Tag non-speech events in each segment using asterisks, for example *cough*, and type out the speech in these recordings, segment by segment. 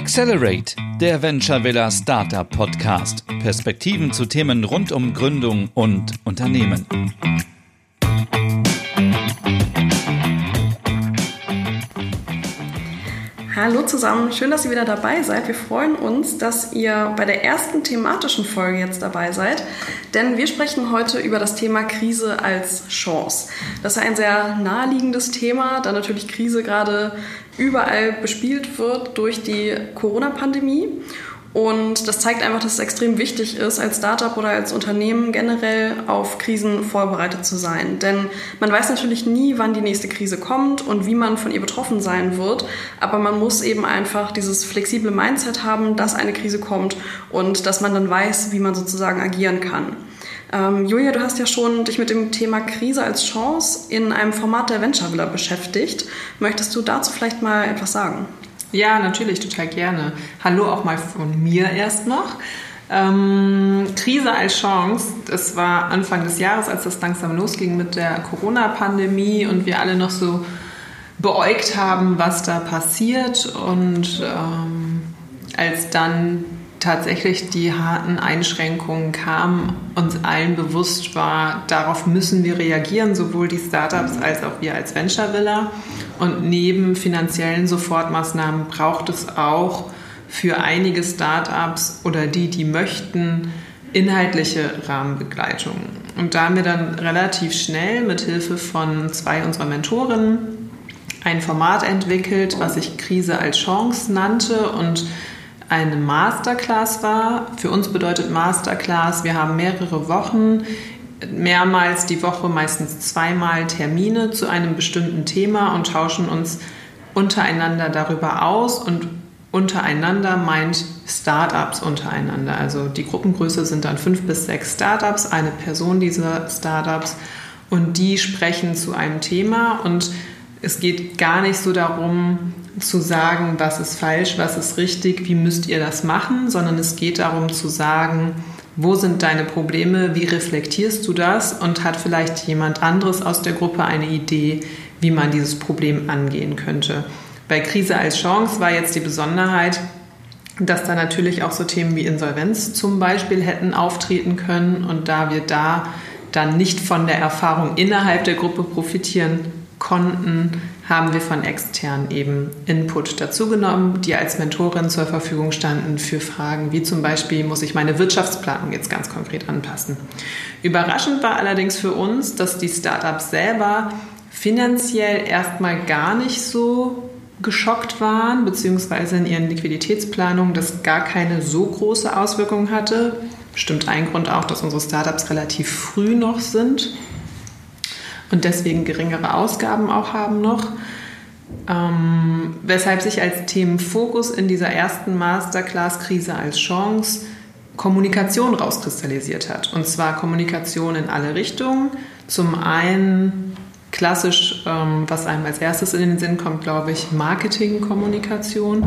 Accelerate, der Venture Villa Startup Podcast. Perspektiven zu Themen rund um Gründung und Unternehmen. Hallo zusammen, schön, dass ihr wieder dabei seid. Wir freuen uns, dass ihr bei der ersten thematischen Folge jetzt dabei seid, denn wir sprechen heute über das Thema Krise als Chance. Das ist ein sehr naheliegendes Thema, da natürlich Krise gerade überall bespielt wird durch die Corona-Pandemie. Und das zeigt einfach, dass es extrem wichtig ist, als Startup oder als Unternehmen generell auf Krisen vorbereitet zu sein. Denn man weiß natürlich nie, wann die nächste Krise kommt und wie man von ihr betroffen sein wird. Aber man muss eben einfach dieses flexible Mindset haben, dass eine Krise kommt und dass man dann weiß, wie man sozusagen agieren kann. Ähm, Julia, du hast ja schon dich mit dem Thema Krise als Chance in einem Format der Venture Villa beschäftigt. Möchtest du dazu vielleicht mal etwas sagen? Ja, natürlich, total gerne. Hallo auch mal von mir erst noch. Ähm, Krise als Chance, das war Anfang des Jahres, als das langsam losging mit der Corona-Pandemie und wir alle noch so beäugt haben, was da passiert. Und ähm, als dann tatsächlich die harten Einschränkungen kamen, uns allen bewusst war, darauf müssen wir reagieren, sowohl die Startups als auch wir als Venture Villa. Und neben finanziellen Sofortmaßnahmen braucht es auch für einige Startups oder die, die möchten, inhaltliche Rahmenbegleitung. Und da haben wir dann relativ schnell mit Hilfe von zwei unserer Mentorinnen ein Format entwickelt, was sich Krise als Chance nannte und eine Masterclass war. Für uns bedeutet Masterclass, wir haben mehrere Wochen, mehrmals die Woche, meistens zweimal Termine zu einem bestimmten Thema und tauschen uns untereinander darüber aus und untereinander meint Startups untereinander. Also die Gruppengröße sind dann fünf bis sechs Startups, eine Person dieser Startups und die sprechen zu einem Thema und es geht gar nicht so darum, zu sagen, was ist falsch, was ist richtig, wie müsst ihr das machen, sondern es geht darum zu sagen, wo sind deine Probleme, wie reflektierst du das und hat vielleicht jemand anderes aus der Gruppe eine Idee, wie man dieses Problem angehen könnte. Bei Krise als Chance war jetzt die Besonderheit, dass da natürlich auch so Themen wie Insolvenz zum Beispiel hätten auftreten können und da wir da dann nicht von der Erfahrung innerhalb der Gruppe profitieren konnten, haben wir von extern eben Input dazugenommen, die als Mentorin zur Verfügung standen für Fragen wie zum Beispiel, muss ich meine Wirtschaftsplanung jetzt ganz konkret anpassen. Überraschend war allerdings für uns, dass die Startups selber finanziell erstmal gar nicht so geschockt waren, beziehungsweise in ihren Liquiditätsplanungen das gar keine so große Auswirkung hatte. Bestimmt ein Grund auch, dass unsere Startups relativ früh noch sind und deswegen geringere Ausgaben auch haben noch. Ähm, weshalb sich als Themenfokus in dieser ersten Masterclass-Krise als Chance Kommunikation rauskristallisiert hat. Und zwar Kommunikation in alle Richtungen. Zum einen klassisch, ähm, was einem als erstes in den Sinn kommt, glaube ich, Marketingkommunikation,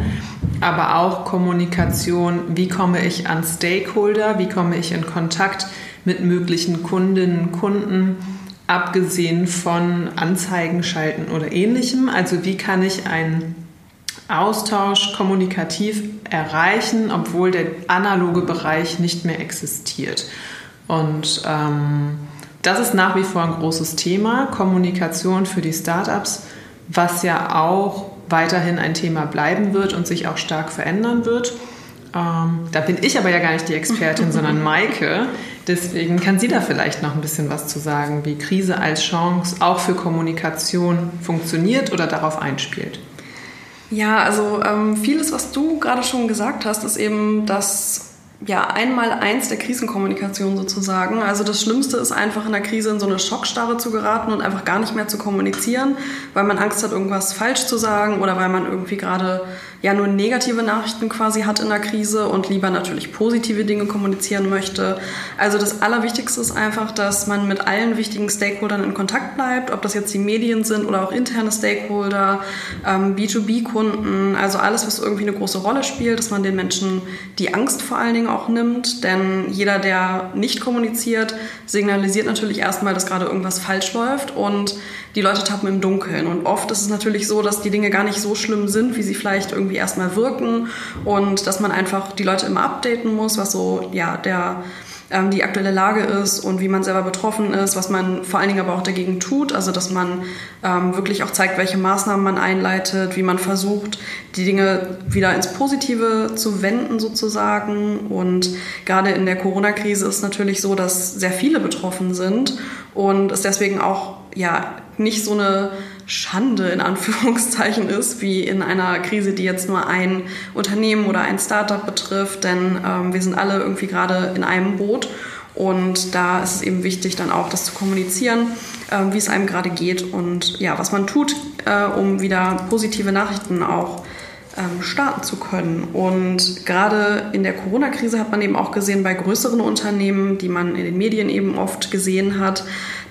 aber auch Kommunikation, wie komme ich an Stakeholder, wie komme ich in Kontakt mit möglichen Kundinnen, Kunden abgesehen von Anzeigen schalten oder ähnlichem. Also wie kann ich einen Austausch kommunikativ erreichen, obwohl der analoge Bereich nicht mehr existiert. Und ähm, das ist nach wie vor ein großes Thema, Kommunikation für die Startups, was ja auch weiterhin ein Thema bleiben wird und sich auch stark verändern wird. Ähm, da bin ich aber ja gar nicht die Expertin, sondern *laughs* Maike. Deswegen kann sie da vielleicht noch ein bisschen was zu sagen, wie Krise als Chance auch für Kommunikation funktioniert oder darauf einspielt. Ja, also ähm, vieles, was du gerade schon gesagt hast, ist eben, dass ja, einmal eins der Krisenkommunikation sozusagen. Also das Schlimmste ist einfach in der Krise in so eine Schockstarre zu geraten und einfach gar nicht mehr zu kommunizieren, weil man Angst hat, irgendwas falsch zu sagen oder weil man irgendwie gerade ja nur negative Nachrichten quasi hat in der Krise und lieber natürlich positive Dinge kommunizieren möchte. Also das Allerwichtigste ist einfach, dass man mit allen wichtigen Stakeholdern in Kontakt bleibt, ob das jetzt die Medien sind oder auch interne Stakeholder, ähm, B2B-Kunden, also alles, was irgendwie eine große Rolle spielt, dass man den Menschen die Angst vor allen Dingen auch nimmt. Denn jeder, der nicht kommuniziert, signalisiert natürlich erstmal, dass gerade irgendwas falsch läuft und die Leute tappen im Dunkeln. Und oft ist es natürlich so, dass die Dinge gar nicht so schlimm sind, wie sie vielleicht irgendwie erstmal wirken und dass man einfach die Leute immer updaten muss, was so ja der ähm, die aktuelle Lage ist und wie man selber betroffen ist, was man vor allen Dingen aber auch dagegen tut. Also dass man ähm, wirklich auch zeigt, welche Maßnahmen man einleitet, wie man versucht, die Dinge wieder ins Positive zu wenden sozusagen. Und gerade in der Corona-Krise ist natürlich so, dass sehr viele betroffen sind und es deswegen auch ja nicht so eine Schande in Anführungszeichen ist, wie in einer Krise, die jetzt nur ein Unternehmen oder ein Startup betrifft, denn ähm, wir sind alle irgendwie gerade in einem Boot und da ist es eben wichtig, dann auch das zu kommunizieren, äh, wie es einem gerade geht und ja, was man tut, äh, um wieder positive Nachrichten auch starten zu können. Und gerade in der Corona-Krise hat man eben auch gesehen bei größeren Unternehmen, die man in den Medien eben oft gesehen hat,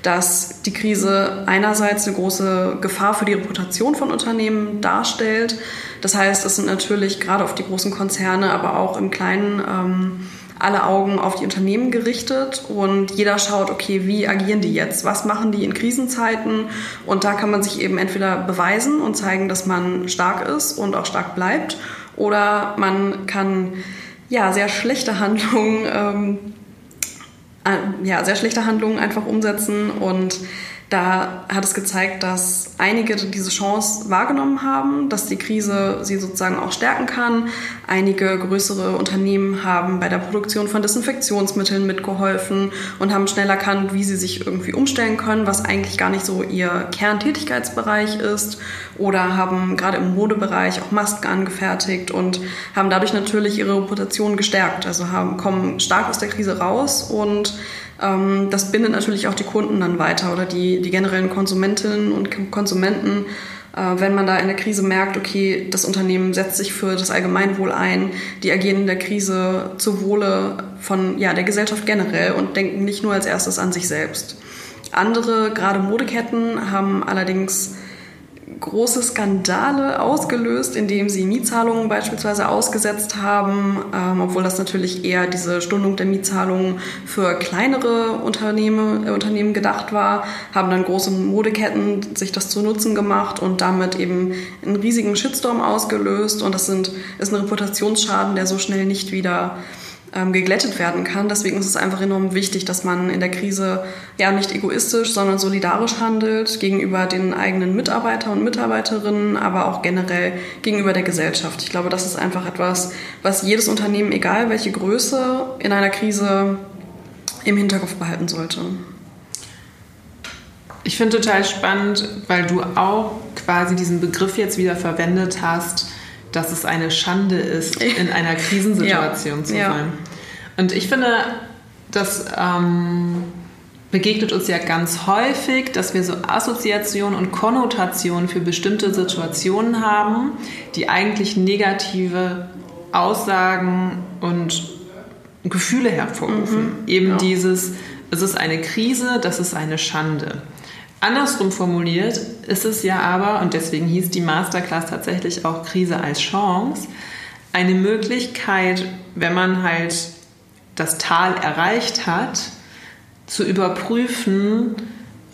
dass die Krise einerseits eine große Gefahr für die Reputation von Unternehmen darstellt. Das heißt, es sind natürlich gerade auf die großen Konzerne, aber auch im Kleinen ähm, alle Augen auf die Unternehmen gerichtet und jeder schaut, okay, wie agieren die jetzt? Was machen die in Krisenzeiten? Und da kann man sich eben entweder beweisen und zeigen, dass man stark ist und auch stark bleibt, oder man kann ja sehr schlechte Handlungen ähm, äh, ja, sehr schlechte Handlungen einfach umsetzen und da hat es gezeigt, dass einige diese Chance wahrgenommen haben, dass die Krise sie sozusagen auch stärken kann. Einige größere Unternehmen haben bei der Produktion von Desinfektionsmitteln mitgeholfen und haben schnell erkannt, wie sie sich irgendwie umstellen können, was eigentlich gar nicht so ihr Kerntätigkeitsbereich ist. Oder haben gerade im Modebereich auch Masken angefertigt und haben dadurch natürlich ihre Reputation gestärkt. Also haben, kommen stark aus der Krise raus und das bindet natürlich auch die Kunden dann weiter oder die, die generellen Konsumentinnen und Konsumenten. Äh, wenn man da in der Krise merkt, okay, das Unternehmen setzt sich für das Allgemeinwohl ein, die agieren in der Krise zu Wohle von ja, der Gesellschaft generell und denken nicht nur als erstes an sich selbst. Andere, gerade Modeketten, haben allerdings große Skandale ausgelöst, indem sie Mietzahlungen beispielsweise ausgesetzt haben, ähm, obwohl das natürlich eher diese Stundung der Mietzahlungen für kleinere Unternehmen, äh, Unternehmen gedacht war, haben dann große Modeketten sich das zu Nutzen gemacht und damit eben einen riesigen Shitstorm ausgelöst. Und das sind, ist ein Reputationsschaden, der so schnell nicht wieder ähm, geglättet werden kann. Deswegen ist es einfach enorm wichtig, dass man in der Krise ja nicht egoistisch, sondern solidarisch handelt gegenüber den eigenen Mitarbeitern und Mitarbeiterinnen, aber auch generell gegenüber der Gesellschaft. Ich glaube, das ist einfach etwas, was jedes Unternehmen, egal welche Größe, in einer Krise im Hinterkopf behalten sollte. Ich finde total spannend, weil du auch quasi diesen Begriff jetzt wieder verwendet hast, dass es eine Schande ist, in einer Krisensituation ja. zu ja. sein. Und ich finde, das ähm, begegnet uns ja ganz häufig, dass wir so Assoziationen und Konnotationen für bestimmte Situationen haben, die eigentlich negative Aussagen und Gefühle hervorrufen. Mhm. Eben ja. dieses, es ist eine Krise, das ist eine Schande. Andersrum formuliert ist es ja aber, und deswegen hieß die Masterclass tatsächlich auch Krise als Chance, eine Möglichkeit, wenn man halt das Tal erreicht hat, zu überprüfen,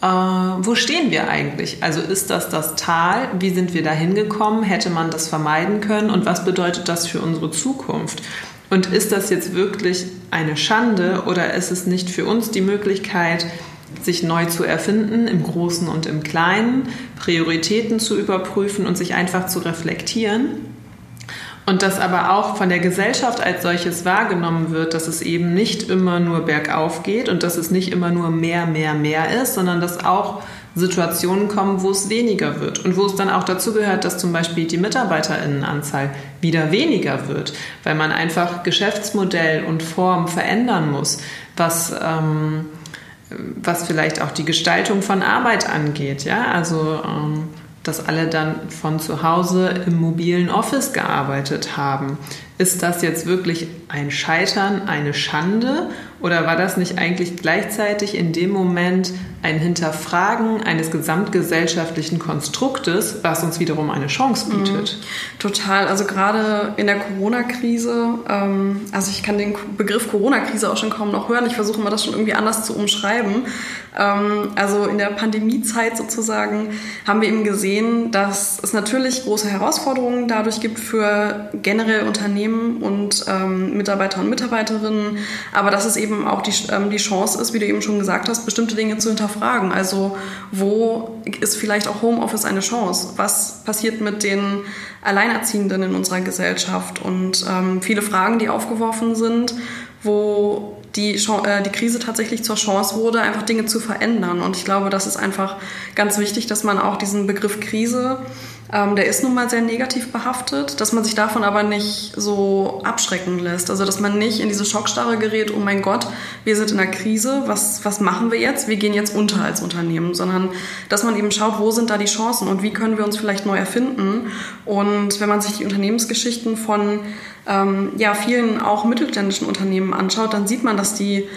äh, wo stehen wir eigentlich? Also ist das das Tal? Wie sind wir da hingekommen? Hätte man das vermeiden können? Und was bedeutet das für unsere Zukunft? Und ist das jetzt wirklich eine Schande oder ist es nicht für uns die Möglichkeit, sich neu zu erfinden, im Großen und im Kleinen, Prioritäten zu überprüfen und sich einfach zu reflektieren. Und dass aber auch von der Gesellschaft als solches wahrgenommen wird, dass es eben nicht immer nur bergauf geht und dass es nicht immer nur mehr, mehr, mehr ist, sondern dass auch Situationen kommen, wo es weniger wird und wo es dann auch dazu gehört, dass zum Beispiel die Mitarbeiterinnenanzahl wieder weniger wird, weil man einfach Geschäftsmodell und Form verändern muss, was ähm, was vielleicht auch die Gestaltung von Arbeit angeht. Ja? Also, ähm, dass alle dann von zu Hause im mobilen Office gearbeitet haben. ist das jetzt wirklich ein Scheitern, eine Schande? Oder war das nicht eigentlich gleichzeitig in dem Moment ein Hinterfragen eines gesamtgesellschaftlichen Konstruktes, was uns wiederum eine Chance bietet? Mhm. Total. Also gerade in der Corona-Krise, ähm, also ich kann den Begriff Corona-Krise auch schon kaum noch hören. Ich versuche mal das schon irgendwie anders zu umschreiben. Ähm, also in der Pandemiezeit sozusagen haben wir eben gesehen, dass es natürlich große Herausforderungen dadurch gibt für generell Unternehmen und ähm, Mitarbeiter und Mitarbeiterinnen, aber dass es eben auch die, ähm, die Chance ist, wie du eben schon gesagt hast, bestimmte Dinge zu hinterfragen. Also wo ist vielleicht auch Homeoffice eine Chance? Was passiert mit den Alleinerziehenden in unserer Gesellschaft? Und ähm, viele Fragen, die aufgeworfen sind, wo die, äh, die Krise tatsächlich zur Chance wurde, einfach Dinge zu verändern. Und ich glaube, das ist einfach ganz wichtig, dass man auch diesen Begriff Krise ähm, der ist nun mal sehr negativ behaftet, dass man sich davon aber nicht so abschrecken lässt. Also dass man nicht in diese Schockstarre gerät, oh mein Gott, wir sind in einer Krise, was, was machen wir jetzt? Wir gehen jetzt unter als Unternehmen, sondern dass man eben schaut, wo sind da die Chancen und wie können wir uns vielleicht neu erfinden. Und wenn man sich die Unternehmensgeschichten von ähm, ja, vielen auch mittelständischen Unternehmen anschaut, dann sieht man, dass die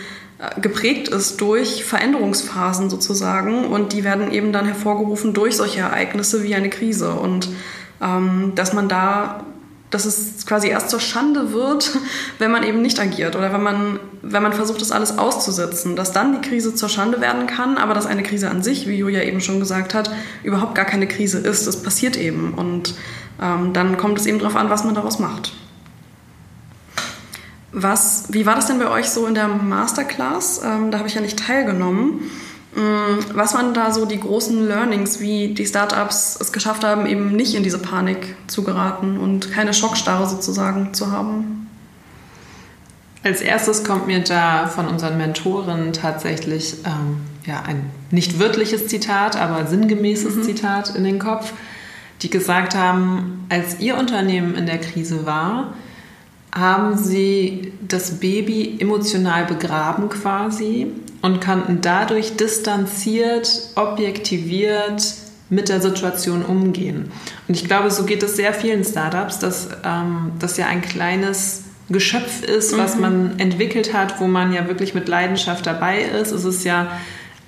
geprägt ist durch Veränderungsphasen sozusagen und die werden eben dann hervorgerufen durch solche Ereignisse wie eine Krise und ähm, dass man da, dass es quasi erst zur Schande wird, *laughs* wenn man eben nicht agiert oder wenn man, wenn man versucht, das alles auszusitzen, dass dann die Krise zur Schande werden kann, aber dass eine Krise an sich, wie Julia eben schon gesagt hat, überhaupt gar keine Krise ist. Es passiert eben und ähm, dann kommt es eben darauf an, was man daraus macht. Was, wie war das denn bei euch so in der Masterclass? Ähm, da habe ich ja nicht teilgenommen. Ähm, was waren da so die großen Learnings, wie die Startups es geschafft haben, eben nicht in diese Panik zu geraten und keine Schockstarre sozusagen zu haben? Als erstes kommt mir da von unseren Mentoren tatsächlich ähm, ja, ein nicht wörtliches Zitat, aber sinngemäßes mhm. Zitat in den Kopf, die gesagt haben, als ihr Unternehmen in der Krise war, haben sie das Baby emotional begraben quasi und konnten dadurch distanziert, objektiviert mit der Situation umgehen. Und ich glaube, so geht es sehr vielen Startups, dass ähm, das ja ein kleines Geschöpf ist, was mhm. man entwickelt hat, wo man ja wirklich mit Leidenschaft dabei ist. Es ist ja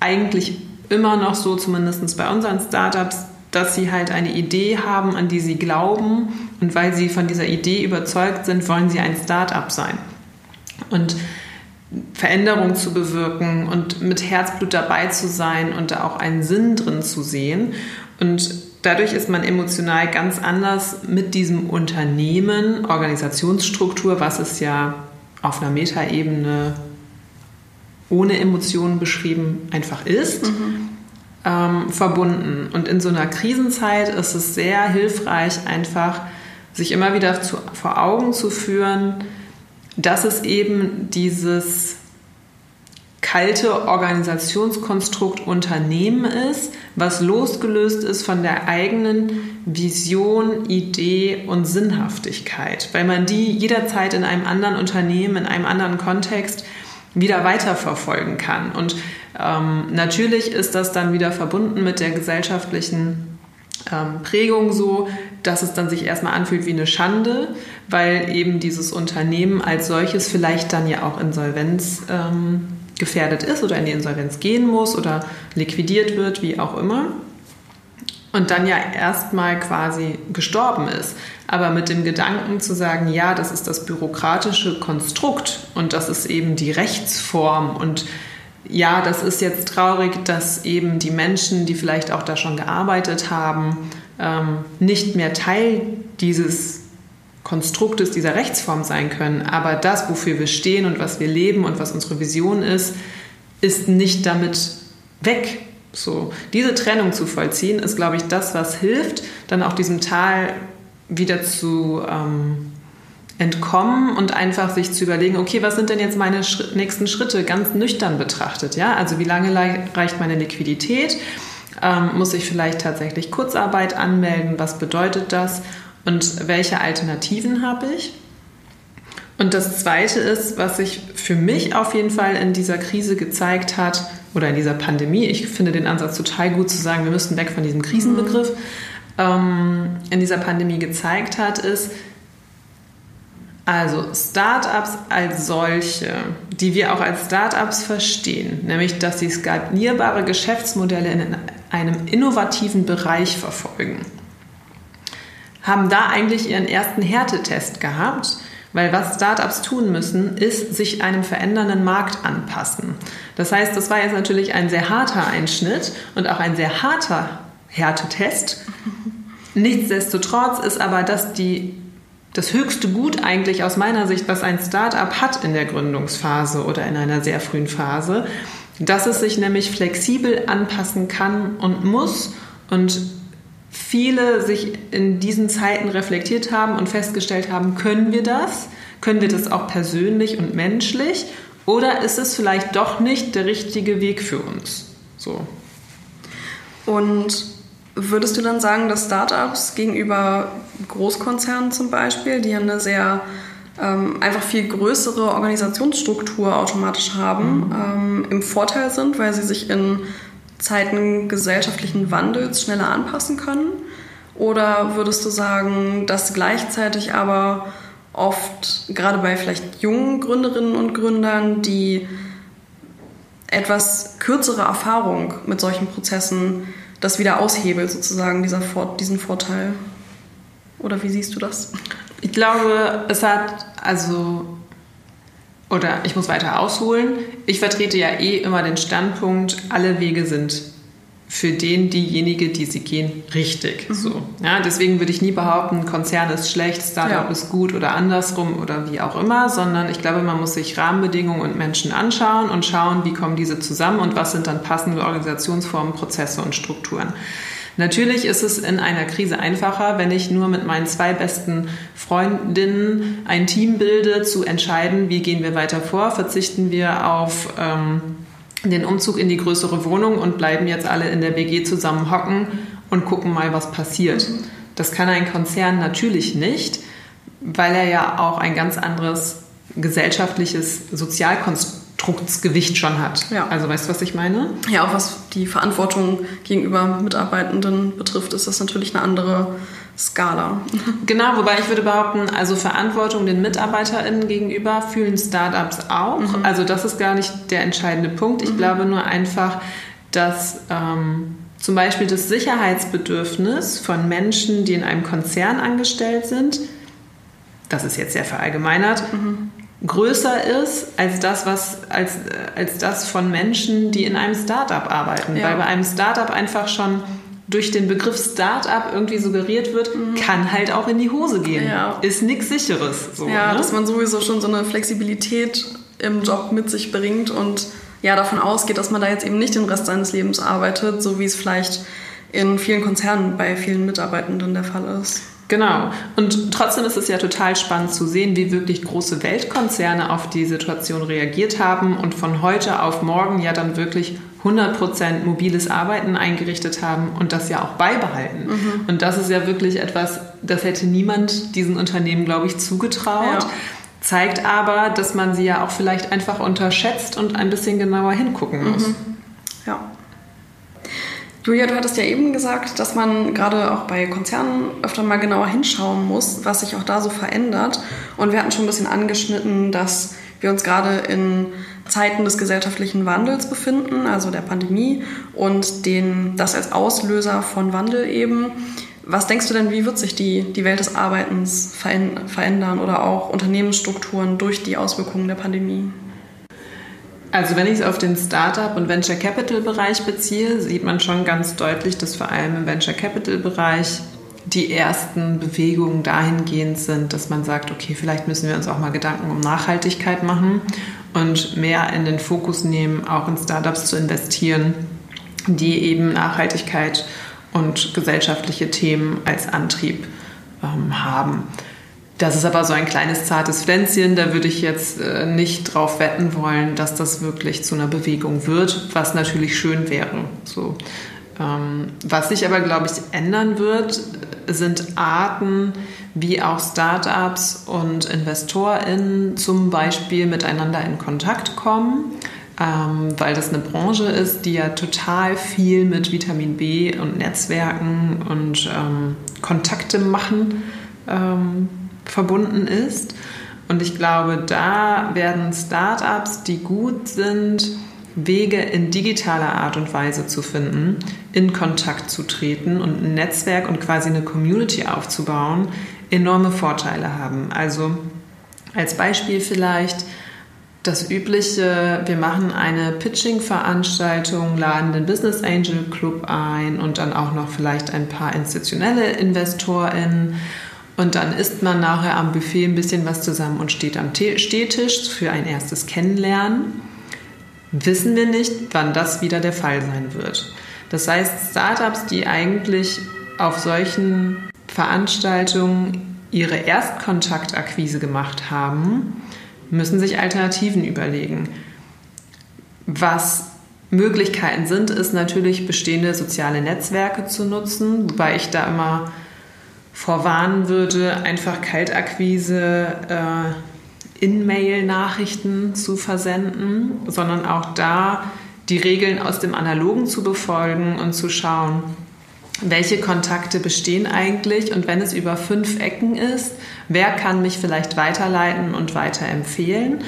eigentlich immer noch so, zumindest bei unseren Startups, dass sie halt eine Idee haben, an die sie glauben und weil sie von dieser Idee überzeugt sind, wollen sie ein Start-up sein. Und Veränderung zu bewirken und mit Herzblut dabei zu sein und da auch einen Sinn drin zu sehen. Und dadurch ist man emotional ganz anders mit diesem Unternehmen, Organisationsstruktur, was es ja auf einer Metaebene ohne Emotionen beschrieben einfach ist. Mhm ähm, verbunden. Und in so einer Krisenzeit ist es sehr hilfreich, einfach sich immer wieder zu, vor Augen zu führen, dass es eben dieses kalte Organisationskonstrukt Unternehmen ist, was losgelöst ist von der eigenen Vision, Idee und Sinnhaftigkeit, weil man die jederzeit in einem anderen Unternehmen, in einem anderen Kontext wieder weiterverfolgen kann. Und ähm, natürlich ist das dann wieder verbunden mit der gesellschaftlichen ähm, Prägung so, dass es dann sich erstmal anfühlt wie eine Schande, weil eben dieses Unternehmen als solches vielleicht dann ja auch Insolvenz ähm, gefährdet ist oder in die Insolvenz gehen muss oder liquidiert wird, wie auch immer. Und dann ja erstmal quasi gestorben ist. Aber mit dem Gedanken zu sagen, ja, das ist das bürokratische Konstrukt und das ist eben die Rechtsform und ja, das ist jetzt traurig, dass eben die Menschen, die vielleicht auch da schon gearbeitet haben, ähm, nicht mehr Teil dieses Konstruktes, dieser Rechtsform sein können. Aber das, wofür wir stehen und was wir leben und was unsere Vision ist, ist nicht damit weg. So, diese Trennung zu vollziehen, ist, glaube ich, das, was hilft, dann auch diesem Tal wieder zu ähm, entkommen und einfach sich zu überlegen, okay, was sind denn jetzt meine nächsten Schritte, ganz nüchtern betrachtet, ja? Also wie lange reicht meine Liquidität? Ähm, muss ich vielleicht tatsächlich Kurzarbeit anmelden? Was bedeutet das? Und welche Alternativen habe ich? Und das Zweite ist, was sich für mich auf jeden Fall in dieser Krise gezeigt hat, oder in dieser Pandemie, ich finde den Ansatz total gut zu sagen, wir müssen weg von diesem Krisenbegriff, mhm. ähm, in dieser Pandemie gezeigt hat, ist, Also Startups als solche, die wir auch als Startups verstehen, nämlich dass sie skalierbare Geschäftsmodelle in einem innovativen Bereich verfolgen, haben da eigentlich ihren ersten Härtetest gehabt, weil was Startups tun müssen, ist sich einem verändernden Markt anpassen. Das heißt, das war jetzt natürlich ein sehr harter Einschnitt und auch ein sehr harter Härtetest. *laughs* Nichtsdestotrotz ist aber das die das höchste Gut eigentlich aus meiner Sicht, was ein Startup hat in der Gründungsphase oder in einer sehr frühen Phase, dass es sich nämlich flexibel anpassen kann und muss und viele sich in diesen Zeiten reflektiert haben und festgestellt haben, können wir das? Können wir das auch persönlich und menschlich? Oder ist es vielleicht doch nicht der richtige Weg für uns? So. Und Würdest du dann sagen, dass Startups gegenüber Großkonzernen zum Beispiel, die eine sehr ähm, einfach viel größere Organisationsstruktur automatisch haben, mhm. ähm, im Vorteil sind, weil sie sich in Zeiten gesellschaftlichen Wandels schneller anpassen können? Oder würdest du sagen, dass gleichzeitig aber oft, gerade bei vielleicht jungen Gründerinnen und Gründern, die etwas kürzere Erfahrung mit solchen Prozessen das wieder aushebelt, sozusagen, dieser Vor diesen Vorteil. Oder wie siehst du das? Ich glaube, es hat, also, oder ich muss weiter ausholen. Ich vertrete ja eh immer den Standpunkt, alle Wege sind für den, diejenige, die sie gehen, richtig. Mhm. So. Ja, deswegen würde ich nie behaupten, Konzern ist schlecht, Startup ja. ist gut oder andersrum oder wie auch immer, sondern ich glaube, man muss sich Rahmenbedingungen und Menschen anschauen und schauen, wie kommen diese zusammen und was sind dann passende Organisationsformen, Prozesse und Strukturen. Natürlich ist es in einer Krise einfacher, wenn ich nur mit meinen zwei besten Freundinnen ein Team bilde, zu entscheiden, wie gehen wir weiter vor, verzichten wir auf ähm, den Umzug in die größere Wohnung und bleiben jetzt alle in der WG zusammen hocken und gucken mal, was passiert. Mhm. Das kann ein Konzern natürlich nicht, weil er ja auch ein ganz anderes gesellschaftliches Sozialkonstruktsgewicht schon hat. Ja. Also weißt du, was ich meine? Ja, auch was die Verantwortung gegenüber Mitarbeitenden betrifft, ist das natürlich eine andere Skala. *laughs* Genau, wobei ich würde behaupten, also Verantwortung den MitarbeiterInnen gegenüber fühlen Startups auch. Mhm. Also das ist gar nicht der entscheidende Punkt. Ich mhm. glaube nur einfach, dass ähm, zum Beispiel das Sicherheitsbedürfnis von Menschen, die in einem Konzern angestellt sind, das ist jetzt sehr verallgemeinert, mhm. größer ist als das, was, als, als das von Menschen, die in einem Startup arbeiten. Ja. Weil bei einem Startup einfach schon durch den Begriff Startup irgendwie suggeriert wird, mhm. kann halt auch in die Hose gehen. Ja. Ist nichts Sicheres. So, ja, ne? dass man sowieso schon so eine Flexibilität im Job mit sich bringt und ja davon ausgeht, dass man da jetzt eben nicht den Rest seines Lebens arbeitet, so wie es vielleicht in vielen Konzernen bei vielen Mitarbeitenden der Fall ist. Genau. Und trotzdem ist es ja total spannend zu sehen, wie wirklich große Weltkonzerne auf die Situation reagiert haben und von heute auf morgen ja dann wirklich 100% mobiles Arbeiten eingerichtet haben und das ja auch beibehalten. Mhm. Und das ist ja wirklich etwas, das hätte niemand diesen Unternehmen, glaube ich, zugetraut. Ja. Zeigt aber, dass man sie ja auch vielleicht einfach unterschätzt und ein bisschen genauer hingucken muss. Mhm. Ja. Julia, du hattest ja eben gesagt, dass man gerade auch bei Konzernen öfter mal genauer hinschauen muss, was sich auch da so verändert. Und wir hatten schon ein bisschen angeschnitten, dass wir uns gerade in Zeiten des gesellschaftlichen Wandels befinden, also der Pandemie und den, das als Auslöser von Wandel eben. Was denkst du denn, wie wird sich die, die Welt des Arbeitens verändern oder auch Unternehmensstrukturen durch die Auswirkungen der Pandemie? Also wenn ich es auf den Startup- und Venture Capital-Bereich beziehe, sieht man schon ganz deutlich, dass vor allem im Venture Capital-Bereich die ersten Bewegungen dahingehend sind, dass man sagt, okay, vielleicht müssen wir uns auch mal Gedanken um Nachhaltigkeit machen und mehr in den Fokus nehmen, auch in Startups zu investieren, die eben Nachhaltigkeit und gesellschaftliche Themen als Antrieb ähm, haben. Das ist aber so ein kleines zartes Pflänzchen, da würde ich jetzt äh, nicht drauf wetten wollen, dass das wirklich zu einer Bewegung wird, was natürlich schön wäre. So. Ähm, was sich aber, glaube ich, ändern wird, sind Arten, wie auch Startups und InvestorInnen zum Beispiel miteinander in Kontakt kommen, ähm, weil das eine Branche ist, die ja total viel mit Vitamin B und Netzwerken und ähm, Kontakte machen ähm, verbunden ist. Und ich glaube, da werden Startups, die gut sind, Wege in digitaler Art und Weise zu finden, in Kontakt zu treten und ein Netzwerk und quasi eine Community aufzubauen, enorme Vorteile haben. Also als Beispiel vielleicht das übliche, wir machen eine Pitching-Veranstaltung, laden den Business Angel Club ein und dann auch noch vielleicht ein paar institutionelle InvestorInnen. Und dann isst man nachher am Buffet ein bisschen was zusammen und steht am Stehtisch für ein erstes Kennenlernen. Wissen wir nicht, wann das wieder der Fall sein wird. Das heißt, Startups, die eigentlich auf solchen Veranstaltungen ihre Erstkontaktakquise gemacht haben, müssen sich Alternativen überlegen. Was Möglichkeiten sind, ist natürlich bestehende soziale Netzwerke zu nutzen, wobei ich da immer vorwarnen würde, einfach Kaltakquise äh, in Mail-Nachrichten zu versenden, sondern auch da die Regeln aus dem Analogen zu befolgen und zu schauen, welche Kontakte bestehen eigentlich und wenn es über fünf Ecken ist, wer kann mich vielleicht weiterleiten und weiterempfehlen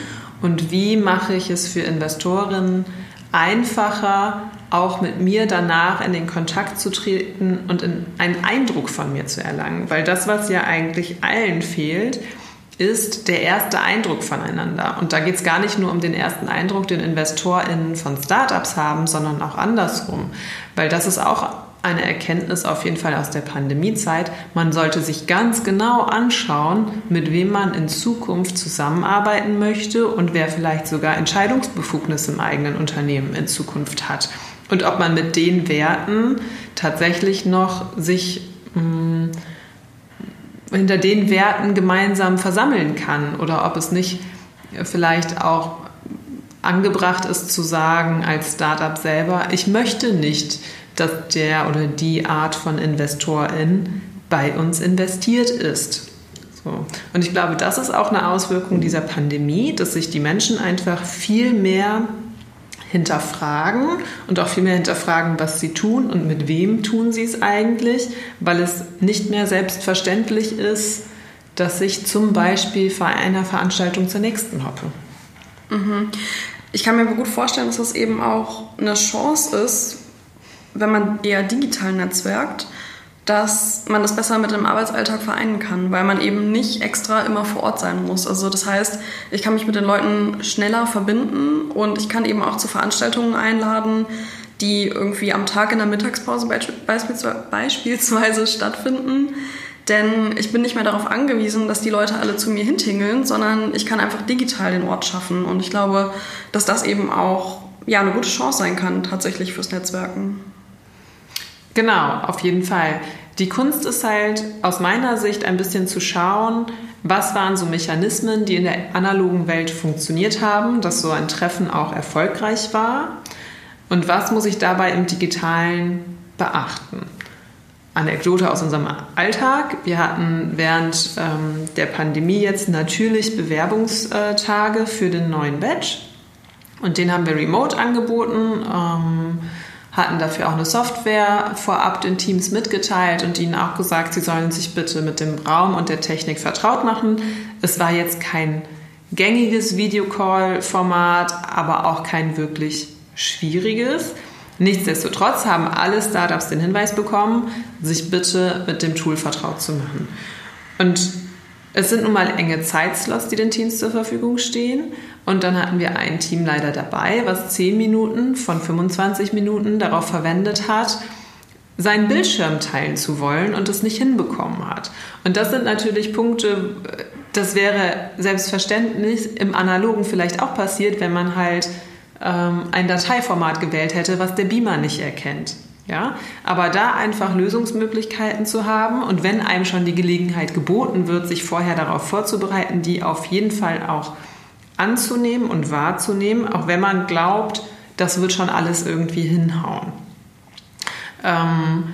und wie mache ich es für Investorinnen einfacher, auch mit mir danach in den Kontakt zu treten und einen Eindruck von mir zu erlangen. Weil das, was ja eigentlich allen fehlt, ist der erste Eindruck voneinander. Und da geht es gar nicht nur um den ersten Eindruck, den InvestorInnen von Startups haben, sondern auch andersrum. Weil das ist auch eine Erkenntnis auf jeden Fall aus der Pandemiezeit. Man sollte sich ganz genau anschauen, mit wem man in Zukunft zusammenarbeiten möchte und wer vielleicht sogar Entscheidungsbefugnis im eigenen Unternehmen in Zukunft hat. Und ob man mit den Werten tatsächlich noch sich mh, mm, hinter den Werten gemeinsam versammeln kann oder ob es nicht vielleicht auch angebracht ist zu sagen als Startup selber, ich möchte nicht dass der oder die Art von Investorin bei uns investiert ist. So. Und ich glaube, das ist auch eine Auswirkung dieser Pandemie, dass sich die Menschen einfach viel mehr hinterfragen und auch viel mehr hinterfragen, was sie tun und mit wem tun sie es eigentlich, weil es nicht mehr selbstverständlich ist, dass ich zum Beispiel bei einer Veranstaltung zur nächsten hoppe. Mhm. Ich kann mir gut vorstellen, dass das eben auch eine Chance ist, wenn man eher digital netzwerkt, dass man das besser mit dem Arbeitsalltag vereinen kann, weil man eben nicht extra immer vor Ort sein muss. Also das heißt, ich kann mich mit den Leuten schneller verbinden und ich kann eben auch zu Veranstaltungen einladen, die irgendwie am Tag in der Mittagspause beispielsweise stattfinden. Denn ich bin nicht mehr darauf angewiesen, dass die Leute alle zu mir hintingeln, sondern ich kann einfach digital den Ort schaffen. Und ich glaube, dass das eben auch ja, eine gute Chance sein kann, tatsächlich fürs Netzwerken. Genau, auf jeden Fall. Die Kunst ist halt aus meiner Sicht ein bisschen zu schauen, was waren so Mechanismen, die in der analogen Welt funktioniert haben, dass so ein Treffen auch erfolgreich war und was muss ich dabei im digitalen beachten. Anekdote aus unserem Alltag. Wir hatten während ähm, der Pandemie jetzt natürlich Bewerbungstage für den neuen Badge und den haben wir remote angeboten. Ähm, hatten dafür auch eine Software vorab den Teams mitgeteilt und ihnen auch gesagt, sie sollen sich bitte mit dem Raum und der Technik vertraut machen. Es war jetzt kein gängiges Videocall-Format, aber auch kein wirklich schwieriges. Nichtsdestotrotz haben alle Startups den Hinweis bekommen, sich bitte mit dem Tool vertraut zu machen. Und es sind nun mal enge Zeitslots, die den Teams zur Verfügung stehen. Und dann hatten wir ein Team leider dabei, was 10 Minuten von 25 Minuten darauf verwendet hat, seinen Bildschirm teilen zu wollen und es nicht hinbekommen hat. Und das sind natürlich Punkte, das wäre selbstverständlich im Analogen vielleicht auch passiert, wenn man halt ähm, ein Dateiformat gewählt hätte, was der Beamer nicht erkennt. Ja, aber da einfach Lösungsmöglichkeiten zu haben und wenn einem schon die Gelegenheit geboten wird, sich vorher darauf vorzubereiten, die auf jeden Fall auch anzunehmen und wahrzunehmen, auch wenn man glaubt, das wird schon alles irgendwie hinhauen. Ähm,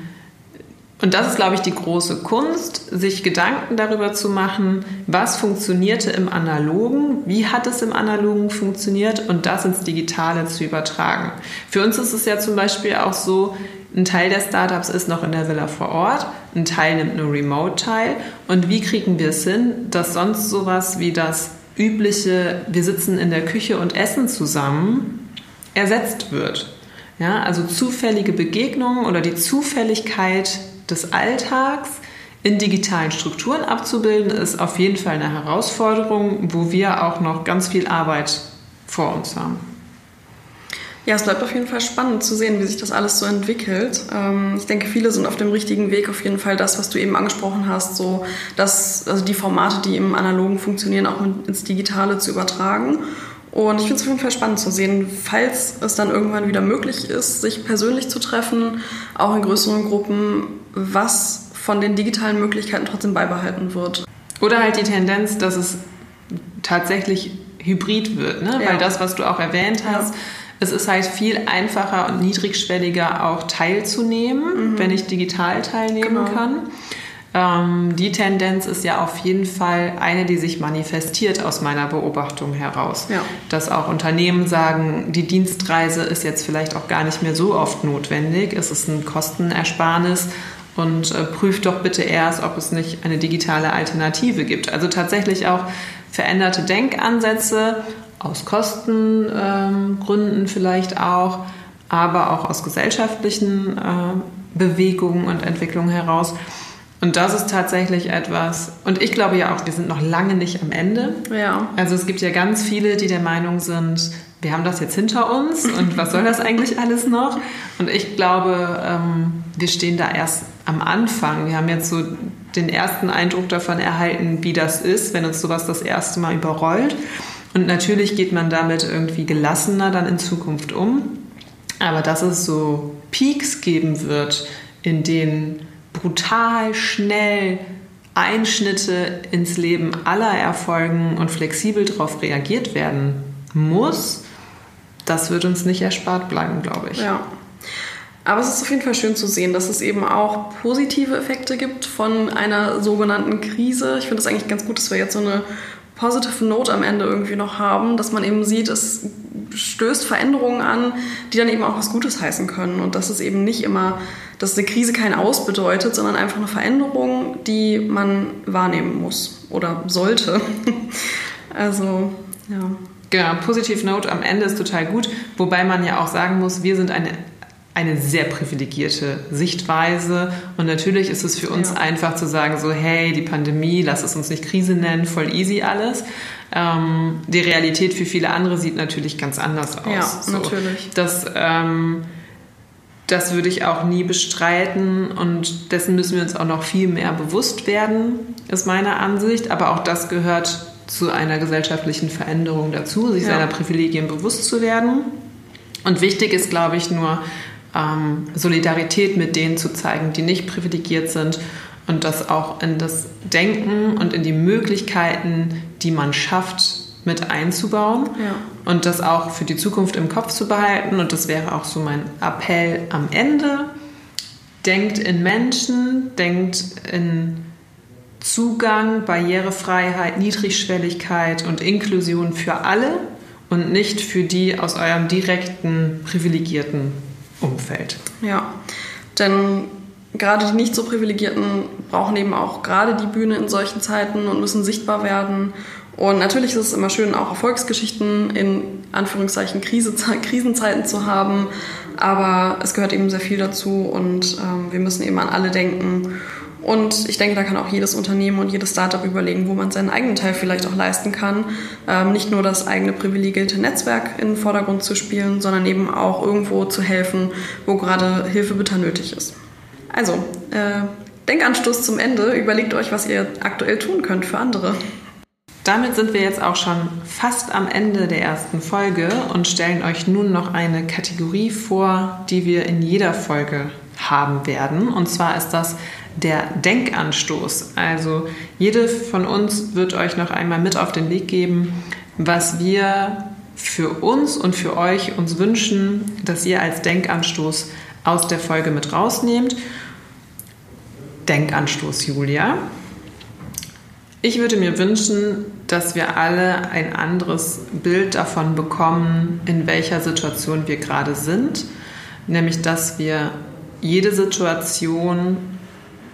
und das ist, glaube ich, die große Kunst, sich Gedanken darüber zu machen, was funktionierte im Analogen, wie hat es im Analogen funktioniert und das ins Digitale zu übertragen. Für uns ist es ja zum Beispiel auch so, Ein Teil der Startups ist noch in der Villa vor Ort, ein Teil nimmt nur Remote teil. Und wie kriegen wir es hin, dass sonst sowas wie das übliche, wir sitzen in der Küche und essen zusammen, ersetzt wird? Ja, also zufällige Begegnungen oder die Zufälligkeit des Alltags in digitalen Strukturen abzubilden, ist auf jeden Fall eine Herausforderung, wo wir auch noch ganz viel Arbeit vor uns haben. Ja, es bleibt auf jeden Fall spannend zu sehen, wie sich das alles so entwickelt. Ähm, ich denke, viele sind auf dem richtigen Weg, auf jeden Fall das, was du eben angesprochen hast, so dass also die Formate, die im Analogen funktionieren, auch ins Digitale zu übertragen. Und ich finde es auf jeden Fall spannend zu sehen, falls es dann irgendwann wieder möglich ist, sich persönlich zu treffen, auch in größeren Gruppen, was von den digitalen Möglichkeiten trotzdem beibehalten wird. Oder halt die Tendenz, dass es tatsächlich hybrid wird, ne? Ja. weil das, was du auch erwähnt hast, ja es ist halt viel einfacher und niedrigschwelliger auch teilzunehmen, mhm. wenn ich digital teilnehmen genau. kann. Ähm, die Tendenz ist ja auf jeden Fall eine, die sich manifestiert aus meiner Beobachtung heraus. Ja. Dass auch Unternehmen sagen, die Dienstreise ist jetzt vielleicht auch gar nicht mehr so oft notwendig. Es ist ein Kostenersparnis und äh, prüft doch bitte erst, ob es nicht eine digitale Alternative gibt. Also tatsächlich auch veränderte Denkansätze aus Kostengründen ähm, vielleicht auch, aber auch aus gesellschaftlichen äh, Bewegungen und Entwicklungen heraus. Und das ist tatsächlich etwas, und ich glaube ja auch, wir sind noch lange nicht am Ende. Ja. Also es gibt ja ganz viele, die der Meinung sind, wir haben das jetzt hinter uns und was soll das eigentlich alles noch? Und ich glaube, ähm, wir stehen da erst am Anfang. Wir haben jetzt so den ersten Eindruck davon erhalten, wie das ist, wenn uns sowas das erste Mal überrollt. Und natürlich geht man damit irgendwie gelassener dann in Zukunft um. Aber dass es so Peaks geben wird, in denen brutal schnell Einschnitte ins Leben aller erfolgen und flexibel darauf reagiert werden muss, das wird uns nicht erspart bleiben, glaube ich. Ja. Aber es ist auf jeden Fall schön zu sehen, dass es eben auch positive Effekte gibt von einer sogenannten Krise. Ich finde es eigentlich ganz gut, dass wir jetzt so eine Positive Note am Ende irgendwie noch haben, dass man eben sieht, es stößt Veränderungen an, die dann eben auch was Gutes heißen können und dass es eben nicht immer, dass eine Krise kein Aus bedeutet, sondern einfach eine Veränderung, die man wahrnehmen muss oder sollte. *laughs* also, ja. Genau, Positive Note am Ende ist total gut, wobei man ja auch sagen muss, wir sind eine eine sehr privilegierte Sichtweise. Und natürlich ist es für uns ja. einfach zu sagen, so, hey, die Pandemie, lass es uns nicht Krise nennen, voll easy alles. Ähm, die Realität für viele andere sieht natürlich ganz anders aus. Ja, so. natürlich. Das, ähm, das würde ich auch nie bestreiten und dessen müssen wir uns auch noch viel mehr bewusst werden, ist meine Ansicht. Aber auch das gehört zu einer gesellschaftlichen Veränderung dazu, sich ja. seiner Privilegien bewusst zu werden. Und wichtig ist, glaube ich, nur, ähm, Solidarität mit denen zu zeigen, die nicht privilegiert sind und das auch in das Denken und in die Möglichkeiten, die man schafft, mit einzubauen ja. und das auch für die Zukunft im Kopf zu behalten. Und das wäre auch so mein Appell am Ende. Denkt in Menschen, denkt in Zugang, Barrierefreiheit, Niedrigschwelligkeit und Inklusion für alle und nicht für die aus eurem direkten privilegierten Umfeld. Ja, denn gerade die nicht so privilegierten brauchen eben auch gerade die Bühne in solchen Zeiten und müssen sichtbar werden. Und natürlich ist es immer schön, auch Erfolgsgeschichten in Anführungszeichen Krise, *laughs* Krisenzeiten zu haben, aber es gehört eben sehr viel dazu und ähm, wir müssen eben an alle denken. Und ich denke, da kann auch jedes Unternehmen und jedes Startup überlegen, wo man seinen eigenen Teil vielleicht auch leisten kann. Ähm, nicht nur das eigene privilegierte Netzwerk in den Vordergrund zu spielen, sondern eben auch irgendwo zu helfen, wo gerade Hilfe bitter nötig ist. Also, äh, Denkanstoß zum Ende. Überlegt euch, was ihr aktuell tun könnt für andere. Damit sind wir jetzt auch schon fast am Ende der ersten Folge und stellen euch nun noch eine Kategorie vor, die wir in jeder Folge haben werden. Und zwar ist das der Denkanstoß. Also jede von uns wird euch noch einmal mit auf den Weg geben, was wir für uns und für euch uns wünschen, dass ihr als Denkanstoß aus der Folge mit rausnehmt. Denkanstoß, Julia. Ich würde mir wünschen, dass wir alle ein anderes Bild davon bekommen, in welcher Situation wir gerade sind. Nämlich, dass wir jede Situation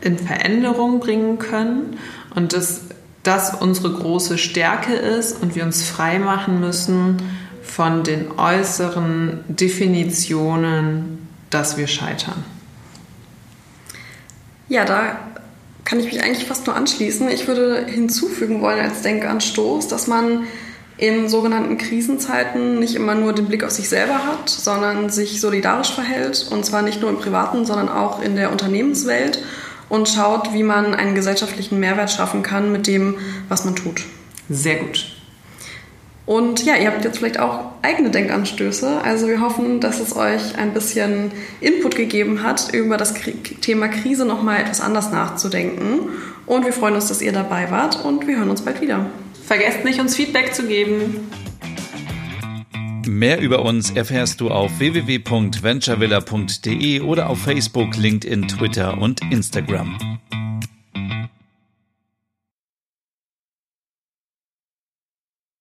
in Veränderung bringen können und dass das unsere große Stärke ist und wir uns frei machen müssen von den äußeren Definitionen, dass wir scheitern. Ja, da kann ich mich eigentlich fast nur anschließen. Ich würde hinzufügen wollen als Denkanstoß, dass man in sogenannten Krisenzeiten nicht immer nur den Blick auf sich selber hat, sondern sich solidarisch verhält. Und zwar nicht nur im privaten, sondern auch in der Unternehmenswelt und schaut, wie man einen gesellschaftlichen Mehrwert schaffen kann mit dem, was man tut. Sehr gut. Und ja, ihr habt jetzt vielleicht auch eigene Denkanstöße. Also wir hoffen, dass es euch ein bisschen Input gegeben hat, über das Thema Krise nochmal etwas anders nachzudenken. Und wir freuen uns, dass ihr dabei wart und wir hören uns bald wieder. Vergesst nicht, uns Feedback zu geben. Mehr über uns erfährst du auf www.venturevilla.de oder auf Facebook, LinkedIn, Twitter und Instagram.